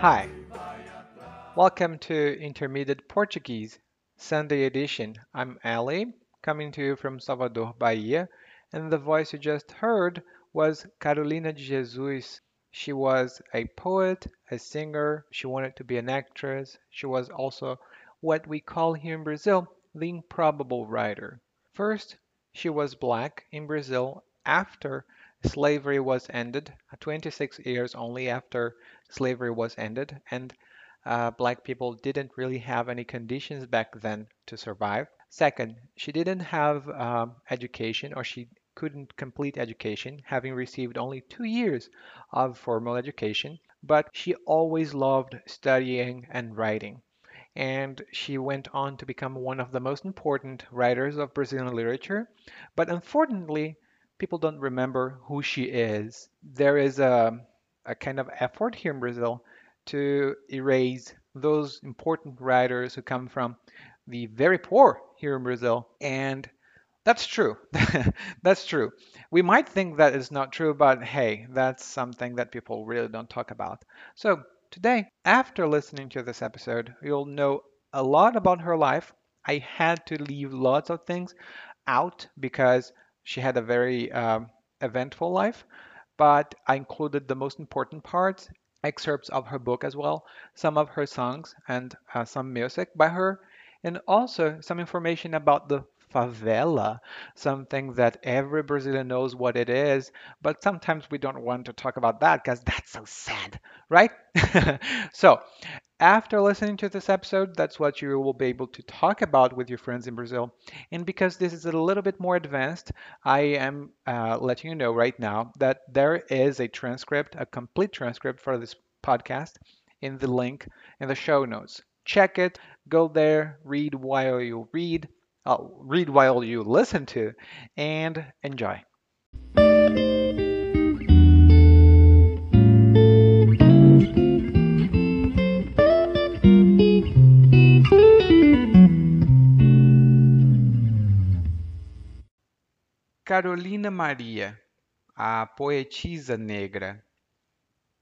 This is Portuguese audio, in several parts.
Hi. Welcome to Intermediate Portuguese, Sunday edition. I'm Ali, coming to you from Salvador, Bahia, and the voice you just heard was Carolina de Jesus. She was a poet, a singer, she wanted to be an actress. She was also what we call here in Brazil the improbable writer. First, she was black in Brazil after slavery was ended, 26 years only after slavery was ended, and uh, black people didn't really have any conditions back then to survive. Second, she didn't have um, education or she couldn't complete education, having received only two years of formal education, but she always loved studying and writing. And she went on to become one of the most important writers of Brazilian literature. But unfortunately, people don't remember who she is. There is a, a kind of effort here in Brazil to erase those important writers who come from the very poor here in Brazil. And that's true. That's true. We might think that is not true, but hey, that's something that people really don't talk about. So, today, after listening to this episode, you'll know a lot about her life. I had to leave lots of things out because she had a very um, eventful life, but I included the most important parts, excerpts of her book as well, some of her songs, and uh, some music by her, and also some information about the favela, something that every Brazilian knows what it is, but sometimes we don't want to talk about that because that's so sad, right? so, after listening to this episode, that's what you will be able to talk about with your friends in Brazil. And because this is a little bit more advanced, I am uh, letting you know right now that there is a transcript, a complete transcript for this podcast in the link in the show notes. Check it, go there, read while you read, uh, read while you listen to, and enjoy. Carolina Maria, a poetisa negra.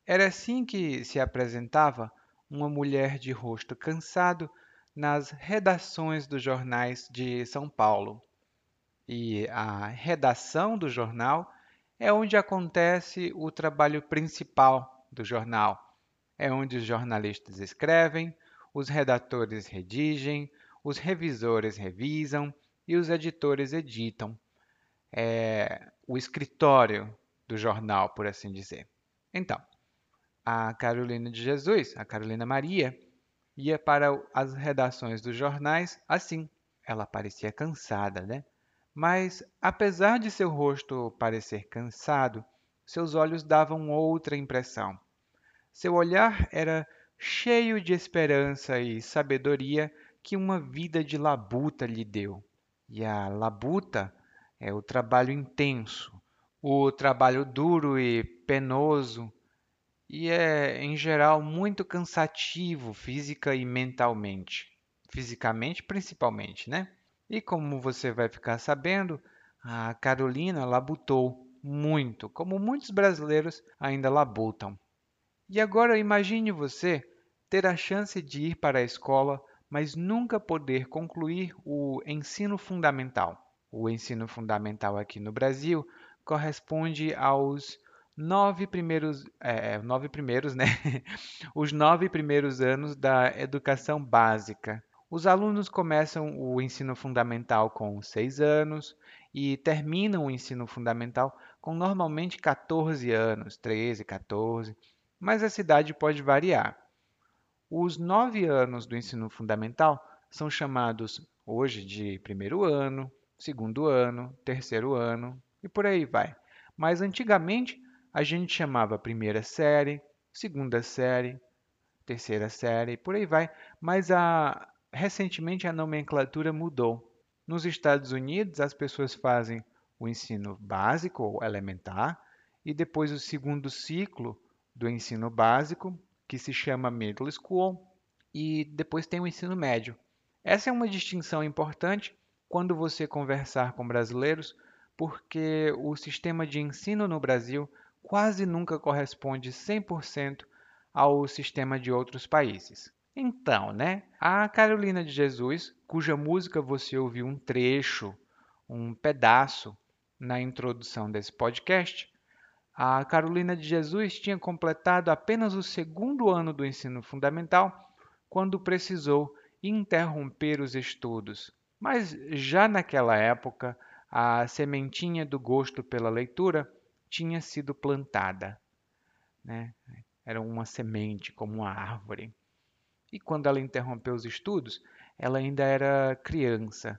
Era assim que se apresentava uma mulher de rosto cansado nas redações dos jornais de São Paulo. E a redação do jornal é onde acontece o trabalho principal do jornal. É onde os jornalistas escrevem, os redatores redigem, os revisores revisam e os editores editam. É o escritório do jornal, por assim dizer. Então, a Carolina de Jesus, a Carolina Maria, ia para as redações dos jornais assim. Ela parecia cansada, né? Mas, apesar de seu rosto parecer cansado, seus olhos davam outra impressão. Seu olhar era cheio de esperança e sabedoria que uma vida de labuta lhe deu. E a labuta é o trabalho intenso, o trabalho duro e penoso e é, em geral, muito cansativo física e mentalmente. Fisicamente, principalmente, né? E como você vai ficar sabendo, a Carolina labutou muito, como muitos brasileiros ainda labutam. E agora imagine você ter a chance de ir para a escola, mas nunca poder concluir o ensino fundamental. O ensino fundamental aqui no Brasil corresponde aos nove primeiros, é, nove primeiros, né? Os nove primeiros anos da educação básica. Os alunos começam o ensino fundamental com seis anos e terminam o ensino fundamental com normalmente 14 anos, 13, 14, mas a cidade pode variar. Os nove anos do ensino fundamental são chamados hoje de primeiro ano, segundo ano, terceiro ano e por aí vai. Mas antigamente a gente chamava primeira série, segunda série, terceira série, por aí vai, mas a, recentemente a nomenclatura mudou. Nos Estados Unidos, as pessoas fazem o ensino básico ou elementar e depois o segundo ciclo do ensino básico, que se chama middle school, e depois tem o ensino médio. Essa é uma distinção importante quando você conversar com brasileiros, porque o sistema de ensino no Brasil quase nunca corresponde 100% ao sistema de outros países. Então, né? A Carolina de Jesus, cuja música você ouviu um trecho, um pedaço na introdução desse podcast, a Carolina de Jesus tinha completado apenas o segundo ano do ensino fundamental quando precisou interromper os estudos. Mas já naquela época, a sementinha do gosto pela leitura tinha sido plantada. Né? Era uma semente, como uma árvore. E quando ela interrompeu os estudos, ela ainda era criança.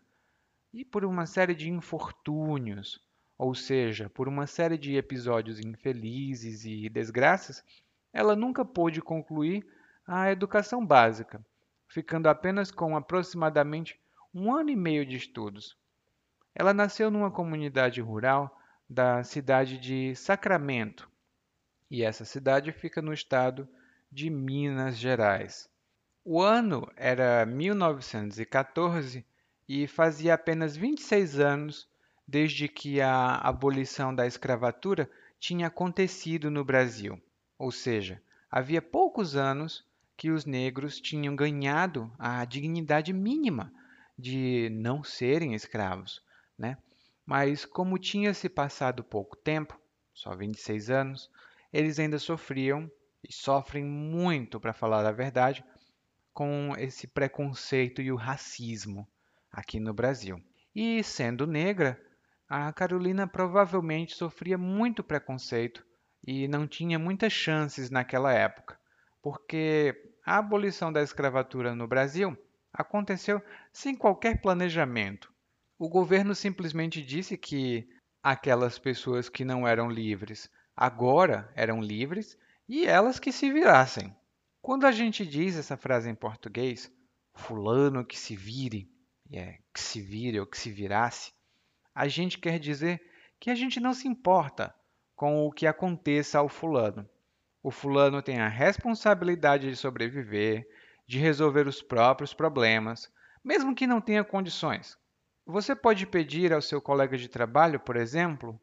E por uma série de infortúnios, ou seja, por uma série de episódios infelizes e desgraças, ela nunca pôde concluir a educação básica, ficando apenas com aproximadamente um ano e meio de estudos. Ela nasceu numa comunidade rural da cidade de Sacramento, e essa cidade fica no estado de Minas Gerais. O ano era 1914 e fazia apenas 26 anos desde que a abolição da escravatura tinha acontecido no Brasil. Ou seja, havia poucos anos que os negros tinham ganhado a dignidade mínima de não serem escravos, né? Mas como tinha se passado pouco tempo, só 26 anos, eles ainda sofriam e sofrem muito, para falar a verdade, com esse preconceito e o racismo aqui no Brasil. E sendo negra, a Carolina provavelmente sofria muito preconceito e não tinha muitas chances naquela época, porque a abolição da escravatura no Brasil aconteceu sem qualquer planejamento. O governo simplesmente disse que aquelas pessoas que não eram livres agora eram livres e elas que se virassem. Quando a gente diz essa frase em português, fulano que se vire, é, que se vire ou que se virasse, a gente quer dizer que a gente não se importa com o que aconteça ao fulano. O fulano tem a responsabilidade de sobreviver, de resolver os próprios problemas, mesmo que não tenha condições. Você pode pedir ao seu colega de trabalho, por exemplo,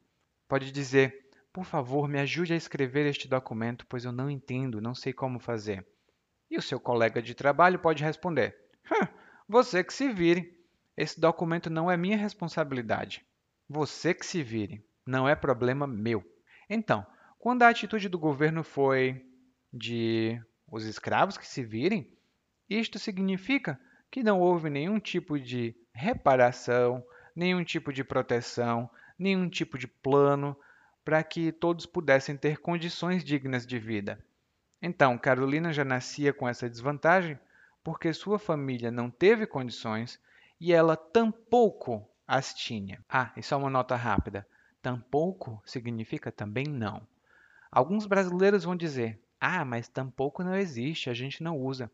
pode dizer: por favor, me ajude a escrever este documento, pois eu não entendo, não sei como fazer. E o seu colega de trabalho pode responder: você que se vire. Esse documento não é minha responsabilidade. Você que se vire. Não é problema meu. Então, quando a atitude do governo foi de os escravos que se virem, isto significa que não houve nenhum tipo de reparação, nenhum tipo de proteção, nenhum tipo de plano para que todos pudessem ter condições dignas de vida. Então, Carolina já nascia com essa desvantagem porque sua família não teve condições e ela tampouco as tinha. Ah, e só uma nota rápida: tampouco significa também não. Alguns brasileiros vão dizer: ah, mas tampouco não existe, a gente não usa.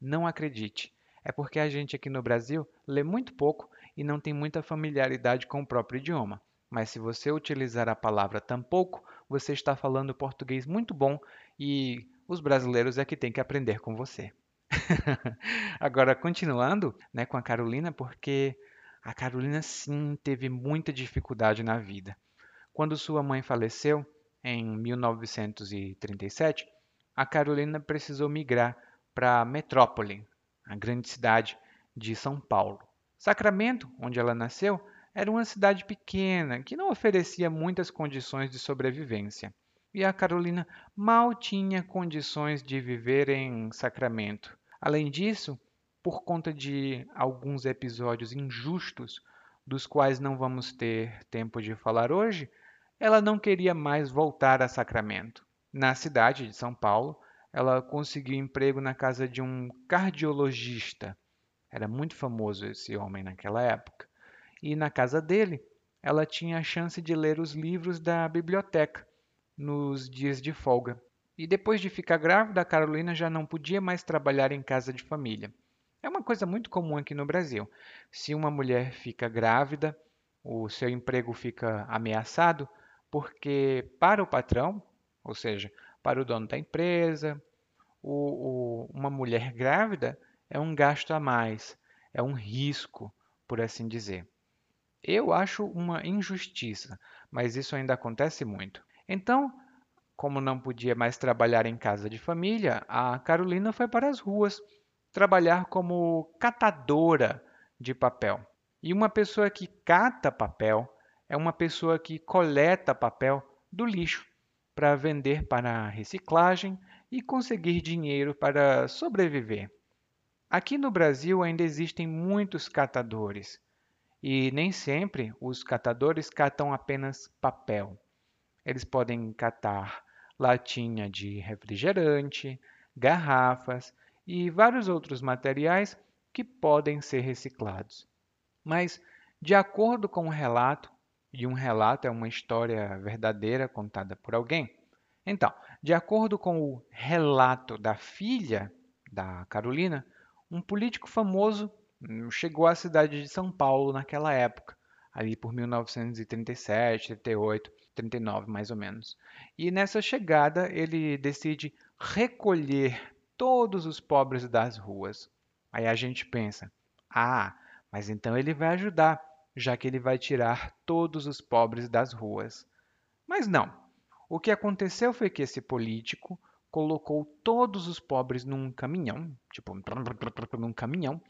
Não acredite. É porque a gente aqui no Brasil lê muito pouco e não tem muita familiaridade com o próprio idioma. Mas se você utilizar a palavra tampouco, você está falando português muito bom e os brasileiros é que têm que aprender com você. Agora, continuando né, com a Carolina, porque a Carolina sim teve muita dificuldade na vida. Quando sua mãe faleceu, em 1937, a Carolina precisou migrar para Metrópole, a grande cidade de São Paulo. Sacramento, onde ela nasceu, era uma cidade pequena que não oferecia muitas condições de sobrevivência. E a Carolina mal tinha condições de viver em Sacramento. Além disso, por conta de alguns episódios injustos, dos quais não vamos ter tempo de falar hoje, ela não queria mais voltar a Sacramento. Na cidade de São Paulo, ela conseguiu emprego na casa de um cardiologista. Era muito famoso esse homem naquela época. E na casa dele, ela tinha a chance de ler os livros da biblioteca nos dias de folga. E depois de ficar grávida, a Carolina já não podia mais trabalhar em casa de família. É uma coisa muito comum aqui no Brasil. Se uma mulher fica grávida, o seu emprego fica ameaçado, porque para o patrão, ou seja, para o dono da empresa, o, o, uma mulher grávida é um gasto a mais, é um risco, por assim dizer. Eu acho uma injustiça, mas isso ainda acontece muito. Então, como não podia mais trabalhar em casa de família, a Carolina foi para as ruas trabalhar como catadora de papel. E uma pessoa que cata papel é uma pessoa que coleta papel do lixo para vender para reciclagem e conseguir dinheiro para sobreviver. Aqui no Brasil ainda existem muitos catadores e nem sempre os catadores catam apenas papel. Eles podem catar latinha de refrigerante, garrafas e vários outros materiais que podem ser reciclados. Mas, de acordo com o relato, e um relato é uma história verdadeira contada por alguém. Então, de acordo com o relato da filha da Carolina, um político famoso hum, chegou à cidade de São Paulo naquela época, ali por 1937, 38, 39 mais ou menos. E nessa chegada ele decide recolher todos os pobres das ruas. Aí a gente pensa: ah, mas então ele vai ajudar já que ele vai tirar todos os pobres das ruas. Mas não. O que aconteceu foi que esse político colocou todos os pobres num caminhão, tipo num caminhão,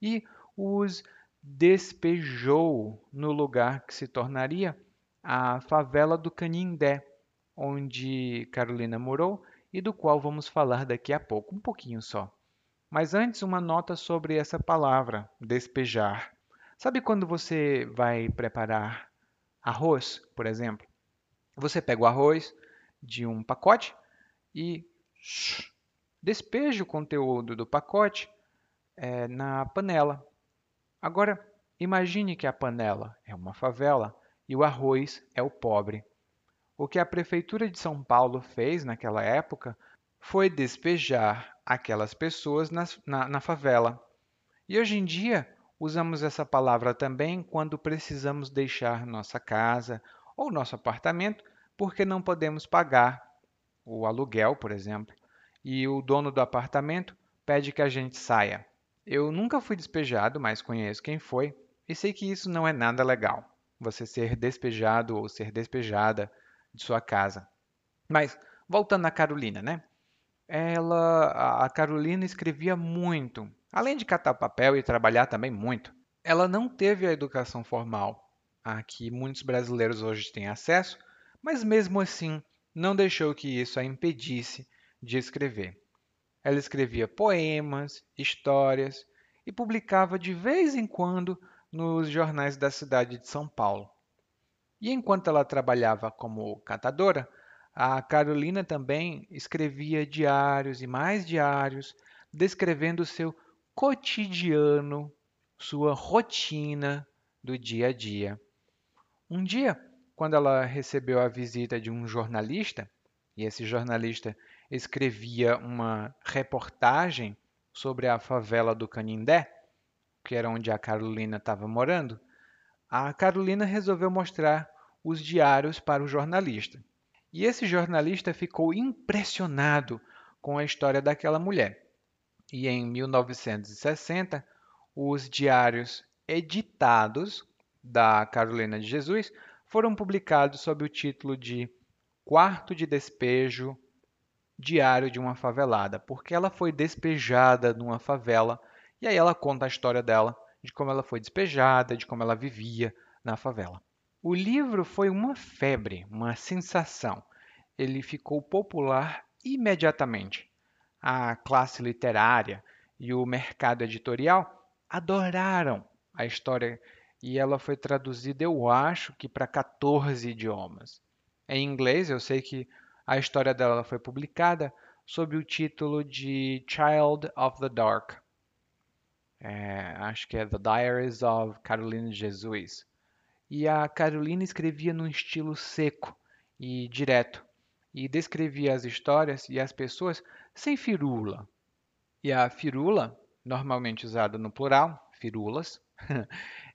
e os despejou no lugar que se tornaria a favela do Canindé, onde Carolina morou e do qual vamos falar daqui a pouco, um pouquinho só. Mas antes, uma nota sobre essa palavra, despejar. Sabe quando você vai preparar arroz, por exemplo? Você pega o arroz de um pacote e despeja o conteúdo do pacote é, na panela. Agora, imagine que a panela é uma favela e o arroz é o pobre. O que a Prefeitura de São Paulo fez naquela época foi despejar aquelas pessoas na, na, na favela. E hoje em dia, Usamos essa palavra também quando precisamos deixar nossa casa ou nosso apartamento porque não podemos pagar o aluguel, por exemplo, e o dono do apartamento pede que a gente saia. Eu nunca fui despejado, mas conheço quem foi e sei que isso não é nada legal, você ser despejado ou ser despejada de sua casa. Mas voltando à Carolina, né? Ela, a Carolina escrevia muito Além de catar papel e trabalhar também muito, ela não teve a educação formal a que muitos brasileiros hoje têm acesso, mas mesmo assim não deixou que isso a impedisse de escrever. Ela escrevia poemas, histórias e publicava de vez em quando nos jornais da cidade de São Paulo. E enquanto ela trabalhava como catadora, a Carolina também escrevia diários e mais diários, descrevendo seu cotidiano, sua rotina do dia a dia. Um dia, quando ela recebeu a visita de um jornalista, e esse jornalista escrevia uma reportagem sobre a favela do Canindé, que era onde a Carolina estava morando, a Carolina resolveu mostrar os diários para o jornalista. E esse jornalista ficou impressionado com a história daquela mulher e em 1960 os diários editados da Carolina de Jesus foram publicados sob o título de Quarto de Despejo Diário de uma Favelada, porque ela foi despejada numa favela e aí ela conta a história dela, de como ela foi despejada, de como ela vivia na favela. O livro foi uma febre, uma sensação. Ele ficou popular imediatamente a classe literária e o mercado editorial adoraram a história e ela foi traduzida, eu acho que para 14 idiomas. Em inglês, eu sei que a história dela foi publicada sob o título de Child of the Dark. É, acho que é The Diaries of Carolina Jesus. E a Carolina escrevia num estilo seco e direto, e descrevia as histórias e as pessoas sem firula. E a firula, normalmente usada no plural, firulas,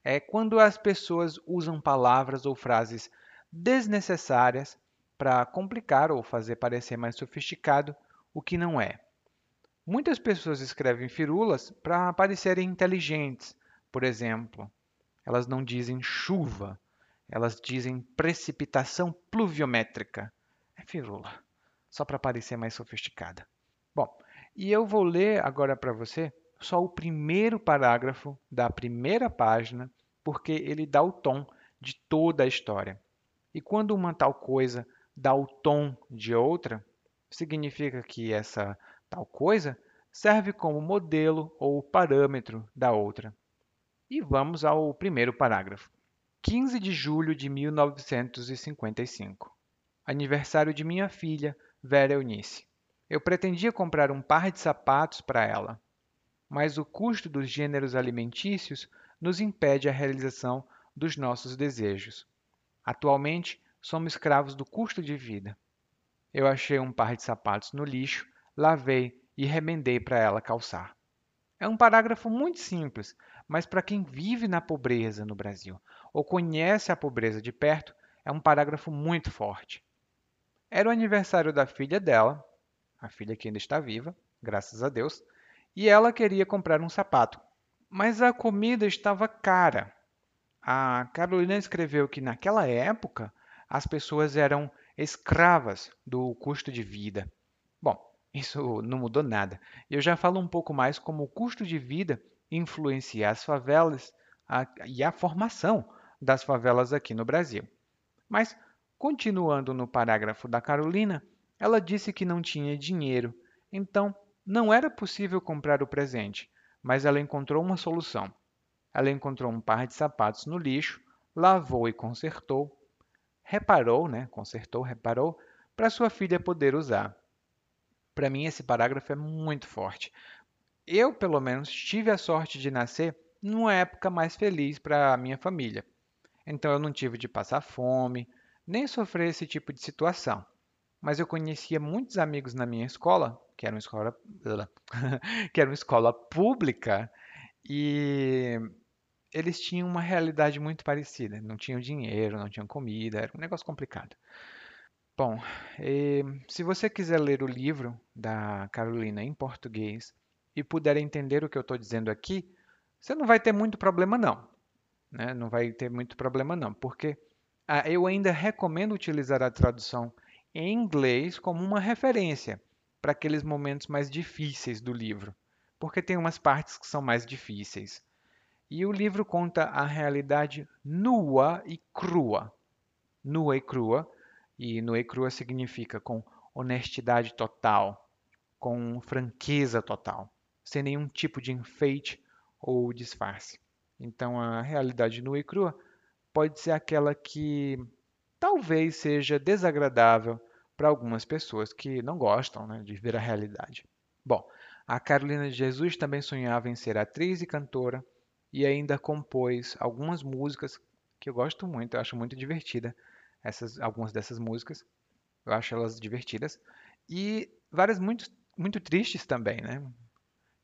é quando as pessoas usam palavras ou frases desnecessárias para complicar ou fazer parecer mais sofisticado o que não é. Muitas pessoas escrevem firulas para parecerem inteligentes. Por exemplo, elas não dizem chuva, elas dizem precipitação pluviométrica. Firula, só para parecer mais sofisticada. Bom, e eu vou ler agora para você só o primeiro parágrafo da primeira página, porque ele dá o tom de toda a história. E quando uma tal coisa dá o tom de outra, significa que essa tal coisa serve como modelo ou parâmetro da outra. E vamos ao primeiro parágrafo. 15 de julho de 1955. Aniversário de minha filha, Vera Eunice. Eu pretendia comprar um par de sapatos para ela, mas o custo dos gêneros alimentícios nos impede a realização dos nossos desejos. Atualmente, somos escravos do custo de vida. Eu achei um par de sapatos no lixo, lavei e remendei para ela calçar. É um parágrafo muito simples, mas para quem vive na pobreza no Brasil ou conhece a pobreza de perto, é um parágrafo muito forte. Era o aniversário da filha dela, a filha que ainda está viva, graças a Deus, e ela queria comprar um sapato. Mas a comida estava cara. A Carolina escreveu que naquela época as pessoas eram escravas do custo de vida. Bom, isso não mudou nada. Eu já falo um pouco mais como o custo de vida influencia as favelas a, e a formação das favelas aqui no Brasil. Mas, continuando no parágrafo da Carolina, ela disse que não tinha dinheiro, então não era possível comprar o presente, mas ela encontrou uma solução. Ela encontrou um par de sapatos no lixo, lavou e consertou, reparou, né, consertou, reparou, para sua filha poder usar. Para mim, esse parágrafo é muito forte. Eu, pelo menos, tive a sorte de nascer numa época mais feliz para a minha família. Então, eu não tive de passar fome, nem sofrer esse tipo de situação. Mas eu conhecia muitos amigos na minha escola, que era uma escola, que era uma escola pública, e eles tinham uma realidade muito parecida. Não tinham dinheiro, não tinham comida, era um negócio complicado. Bom, se você quiser ler o livro da Carolina em português e puder entender o que eu estou dizendo aqui, você não vai ter muito problema não. Né? Não vai ter muito problema não, porque eu ainda recomendo utilizar a tradução em inglês como uma referência para aqueles momentos mais difíceis do livro, porque tem umas partes que são mais difíceis. E o livro conta a realidade nua e crua. Nua e crua e nua e crua significa com honestidade total, com franqueza total, sem nenhum tipo de enfeite ou disfarce. Então, a realidade nua e crua pode ser aquela que talvez seja desagradável para algumas pessoas que não gostam né, de ver a realidade. Bom, a Carolina de Jesus também sonhava em ser atriz e cantora e ainda compôs algumas músicas que eu gosto muito, eu acho muito divertida essas, algumas dessas músicas. Eu acho elas divertidas. E várias muito, muito tristes também, né?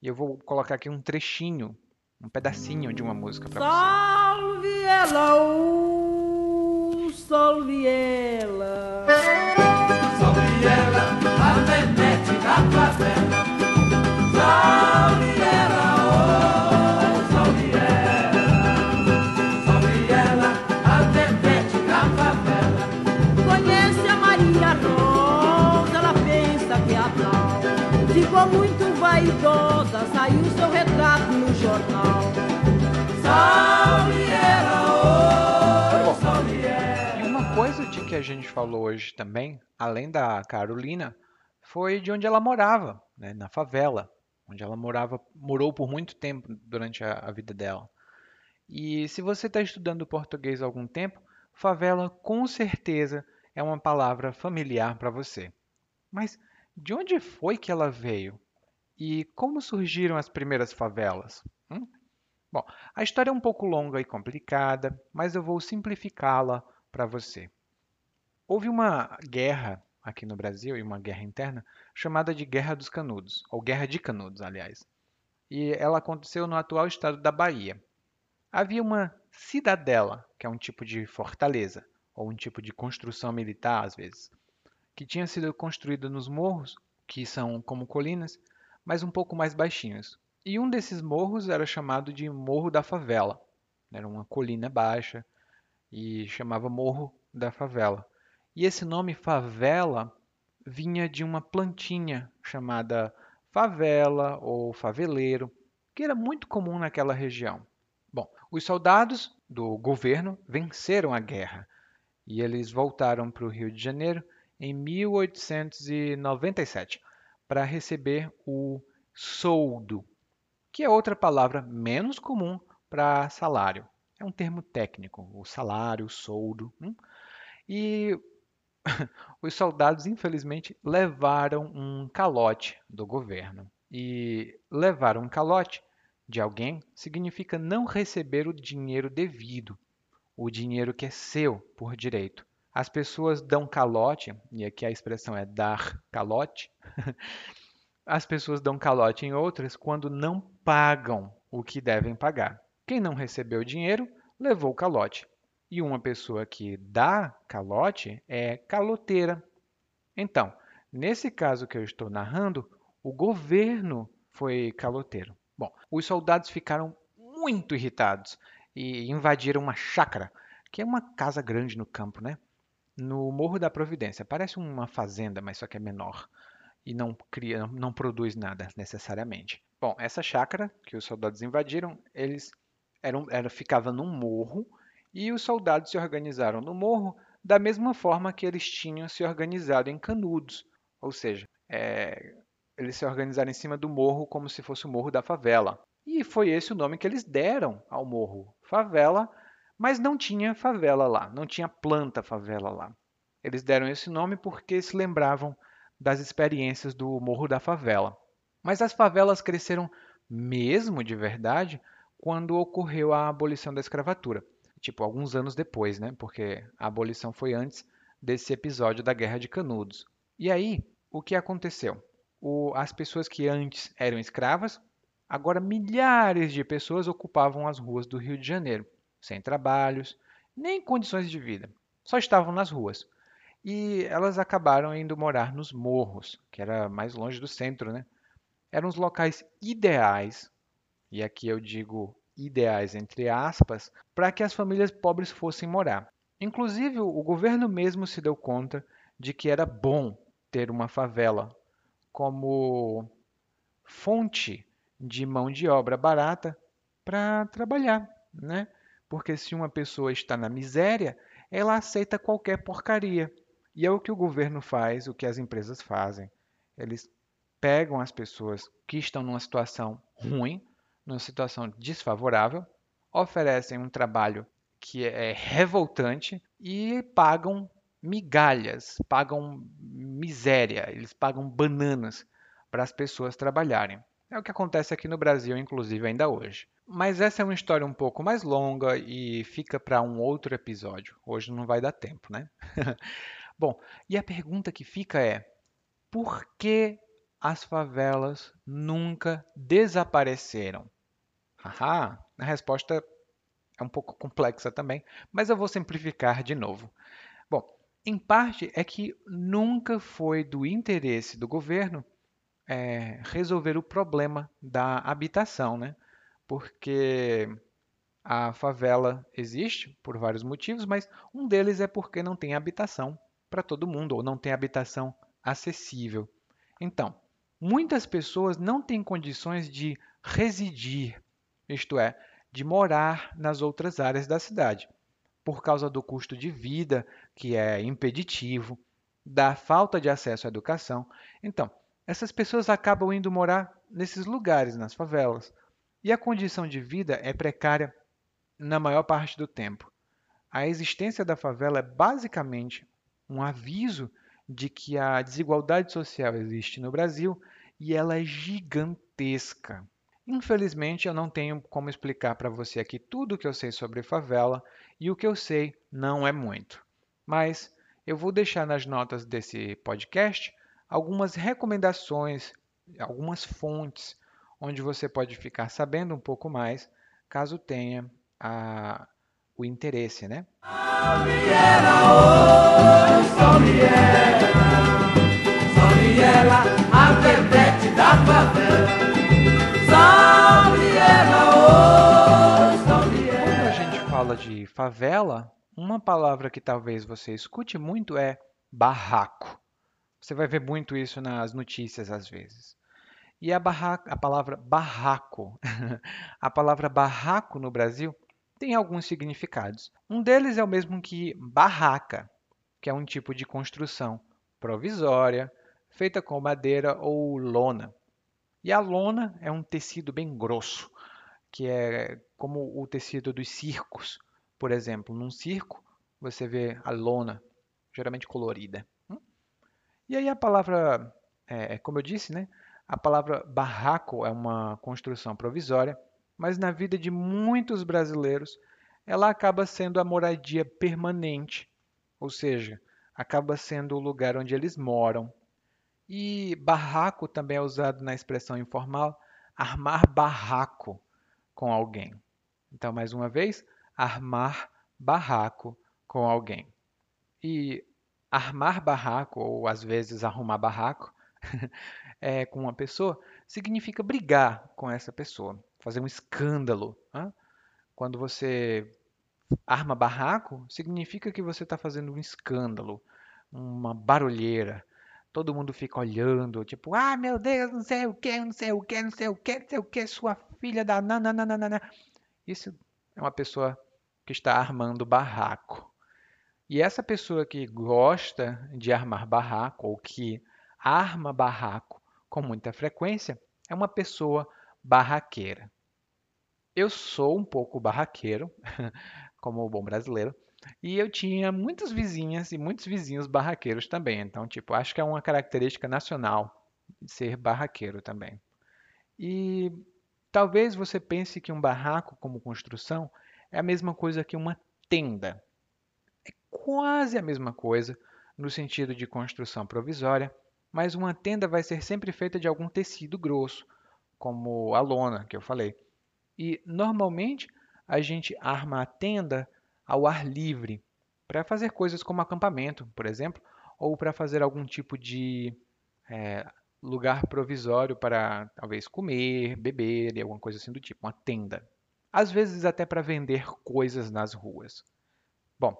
E eu vou colocar aqui um trechinho, um pedacinho de uma música para você. Salve ela, uh, salve ela. Salve ela, a Venete da favela. Salve ela, oh, salve ela. Salve ela, a Venete da favela. Conhece a Maria Rosa, ela pensa que é a tal. Ficou muito vaidosa, saiu que a gente falou hoje também, além da Carolina, foi de onde ela morava, né, na favela, onde ela morava, morou por muito tempo durante a, a vida dela. E se você está estudando português há algum tempo, favela com certeza é uma palavra familiar para você. Mas de onde foi que ela veio? E como surgiram as primeiras favelas? Hum? Bom, a história é um pouco longa e complicada, mas eu vou simplificá-la para você. Houve uma guerra aqui no Brasil, e uma guerra interna, chamada de Guerra dos Canudos, ou Guerra de Canudos, aliás. E ela aconteceu no atual estado da Bahia. Havia uma cidadela, que é um tipo de fortaleza, ou um tipo de construção militar, às vezes, que tinha sido construída nos morros, que são como colinas, mas um pouco mais baixinhos. E um desses morros era chamado de Morro da Favela. Era uma colina baixa e chamava Morro da Favela. E esse nome favela vinha de uma plantinha chamada favela ou faveleiro, que era muito comum naquela região. Bom, os soldados do governo venceram a guerra e eles voltaram para o Rio de Janeiro em 1897 para receber o soldo, que é outra palavra menos comum para salário. É um termo técnico, o salário, o soldo. Hum? E os soldados, infelizmente, levaram um calote do governo. E levar um calote de alguém significa não receber o dinheiro devido, o dinheiro que é seu por direito. As pessoas dão calote, e aqui a expressão é dar calote. As pessoas dão calote em outras quando não pagam o que devem pagar. Quem não recebeu o dinheiro levou o calote. E uma pessoa que dá calote é caloteira. Então, nesse caso que eu estou narrando, o governo foi caloteiro. Bom, os soldados ficaram muito irritados e invadiram uma chácara, que é uma casa grande no campo, né? No Morro da Providência. Parece uma fazenda, mas só que é menor e não cria, não produz nada necessariamente. Bom, essa chácara que os soldados invadiram, eles eram, era, ficava num morro e os soldados se organizaram no morro da mesma forma que eles tinham se organizado em Canudos, ou seja, é, eles se organizaram em cima do morro como se fosse o morro da favela. E foi esse o nome que eles deram ao morro, favela, mas não tinha favela lá, não tinha planta favela lá. Eles deram esse nome porque se lembravam das experiências do morro da favela. Mas as favelas cresceram mesmo de verdade quando ocorreu a abolição da escravatura. Tipo, alguns anos depois, né? Porque a abolição foi antes desse episódio da Guerra de Canudos. E aí, o que aconteceu? O, as pessoas que antes eram escravas, agora milhares de pessoas ocupavam as ruas do Rio de Janeiro, sem trabalhos, nem condições de vida. Só estavam nas ruas. E elas acabaram indo morar nos morros, que era mais longe do centro, né? Eram os locais ideais e aqui eu digo ideais entre aspas, para que as famílias pobres fossem morar. Inclusive, o governo mesmo se deu conta de que era bom ter uma favela como fonte de mão de obra barata para trabalhar, né? Porque se uma pessoa está na miséria, ela aceita qualquer porcaria. E é o que o governo faz, o que as empresas fazem. Eles pegam as pessoas que estão numa situação ruim, numa situação desfavorável, oferecem um trabalho que é revoltante e pagam migalhas, pagam miséria, eles pagam bananas para as pessoas trabalharem. É o que acontece aqui no Brasil, inclusive, ainda hoje. Mas essa é uma história um pouco mais longa e fica para um outro episódio. Hoje não vai dar tempo, né? Bom, e a pergunta que fica é: por que as favelas nunca desapareceram? Haha, a resposta é um pouco complexa também, mas eu vou simplificar de novo. Bom, em parte é que nunca foi do interesse do governo é, resolver o problema da habitação, né? Porque a favela existe por vários motivos, mas um deles é porque não tem habitação para todo mundo ou não tem habitação acessível. Então, muitas pessoas não têm condições de residir isto é, de morar nas outras áreas da cidade, por causa do custo de vida, que é impeditivo, da falta de acesso à educação. Então, essas pessoas acabam indo morar nesses lugares, nas favelas, e a condição de vida é precária na maior parte do tempo. A existência da favela é basicamente um aviso de que a desigualdade social existe no Brasil e ela é gigantesca. Infelizmente, eu não tenho como explicar para você aqui tudo o que eu sei sobre favela e o que eu sei não é muito. Mas eu vou deixar nas notas desse podcast algumas recomendações, algumas fontes onde você pode ficar sabendo um pouco mais, caso tenha a, o interesse, né? favela, uma palavra que talvez você escute muito é barraco. Você vai ver muito isso nas notícias às vezes. E a, a palavra barraco, a palavra barraco no Brasil tem alguns significados. Um deles é o mesmo que barraca, que é um tipo de construção provisória, feita com madeira ou lona. E a lona é um tecido bem grosso, que é como o tecido dos circos. Por exemplo, num circo, você vê a lona, geralmente colorida. Hum? E aí a palavra, é, como eu disse, né? A palavra barraco é uma construção provisória, mas na vida de muitos brasileiros ela acaba sendo a moradia permanente, ou seja, acaba sendo o lugar onde eles moram. E barraco também é usado na expressão informal armar barraco com alguém. Então, mais uma vez, armar barraco com alguém. E armar barraco, ou às vezes arrumar barraco, é, com uma pessoa, significa brigar com essa pessoa, fazer um escândalo. Né? Quando você arma barraco, significa que você está fazendo um escândalo, uma barulheira. Todo mundo fica olhando, tipo, ah, meu Deus, não sei o que, não sei o que, não sei o que, não sei o que, sua filha da nananana. Isso é uma pessoa que está armando barraco. E essa pessoa que gosta de armar barraco ou que arma barraco com muita frequência é uma pessoa barraqueira. Eu sou um pouco barraqueiro, como bom brasileiro, e eu tinha muitas vizinhas e muitos vizinhos barraqueiros também. Então, tipo, acho que é uma característica nacional ser barraqueiro também. E talvez você pense que um barraco como construção é a mesma coisa que uma tenda. É quase a mesma coisa no sentido de construção provisória, mas uma tenda vai ser sempre feita de algum tecido grosso, como a lona que eu falei. E normalmente a gente arma a tenda ao ar livre para fazer coisas como acampamento, por exemplo, ou para fazer algum tipo de é, lugar provisório para talvez comer, beber e alguma coisa assim do tipo, uma tenda. Às vezes até para vender coisas nas ruas. Bom,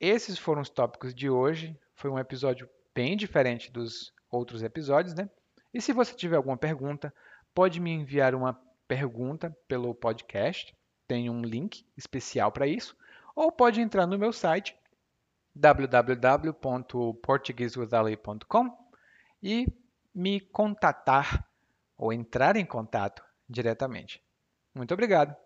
esses foram os tópicos de hoje. Foi um episódio bem diferente dos outros episódios, né? E se você tiver alguma pergunta, pode me enviar uma pergunta pelo podcast. Tem um link especial para isso. Ou pode entrar no meu site www.portuguesewithali.com e me contatar ou entrar em contato diretamente. Muito obrigado.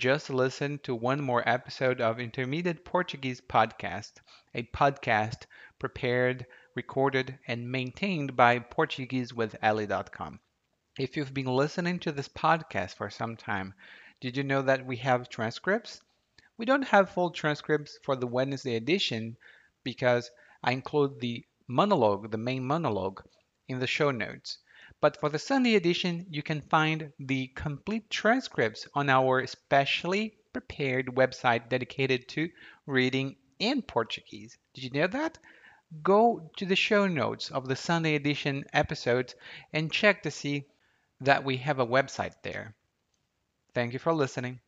Just listened to one more episode of Intermediate Portuguese Podcast, a podcast prepared, recorded, and maintained by PortugueseWithEli.com. If you've been listening to this podcast for some time, did you know that we have transcripts? We don't have full transcripts for the Wednesday edition because I include the monologue, the main monologue, in the show notes. But for the Sunday edition, you can find the complete transcripts on our specially prepared website dedicated to reading in Portuguese. Did you know that? Go to the show notes of the Sunday edition episodes and check to see that we have a website there. Thank you for listening.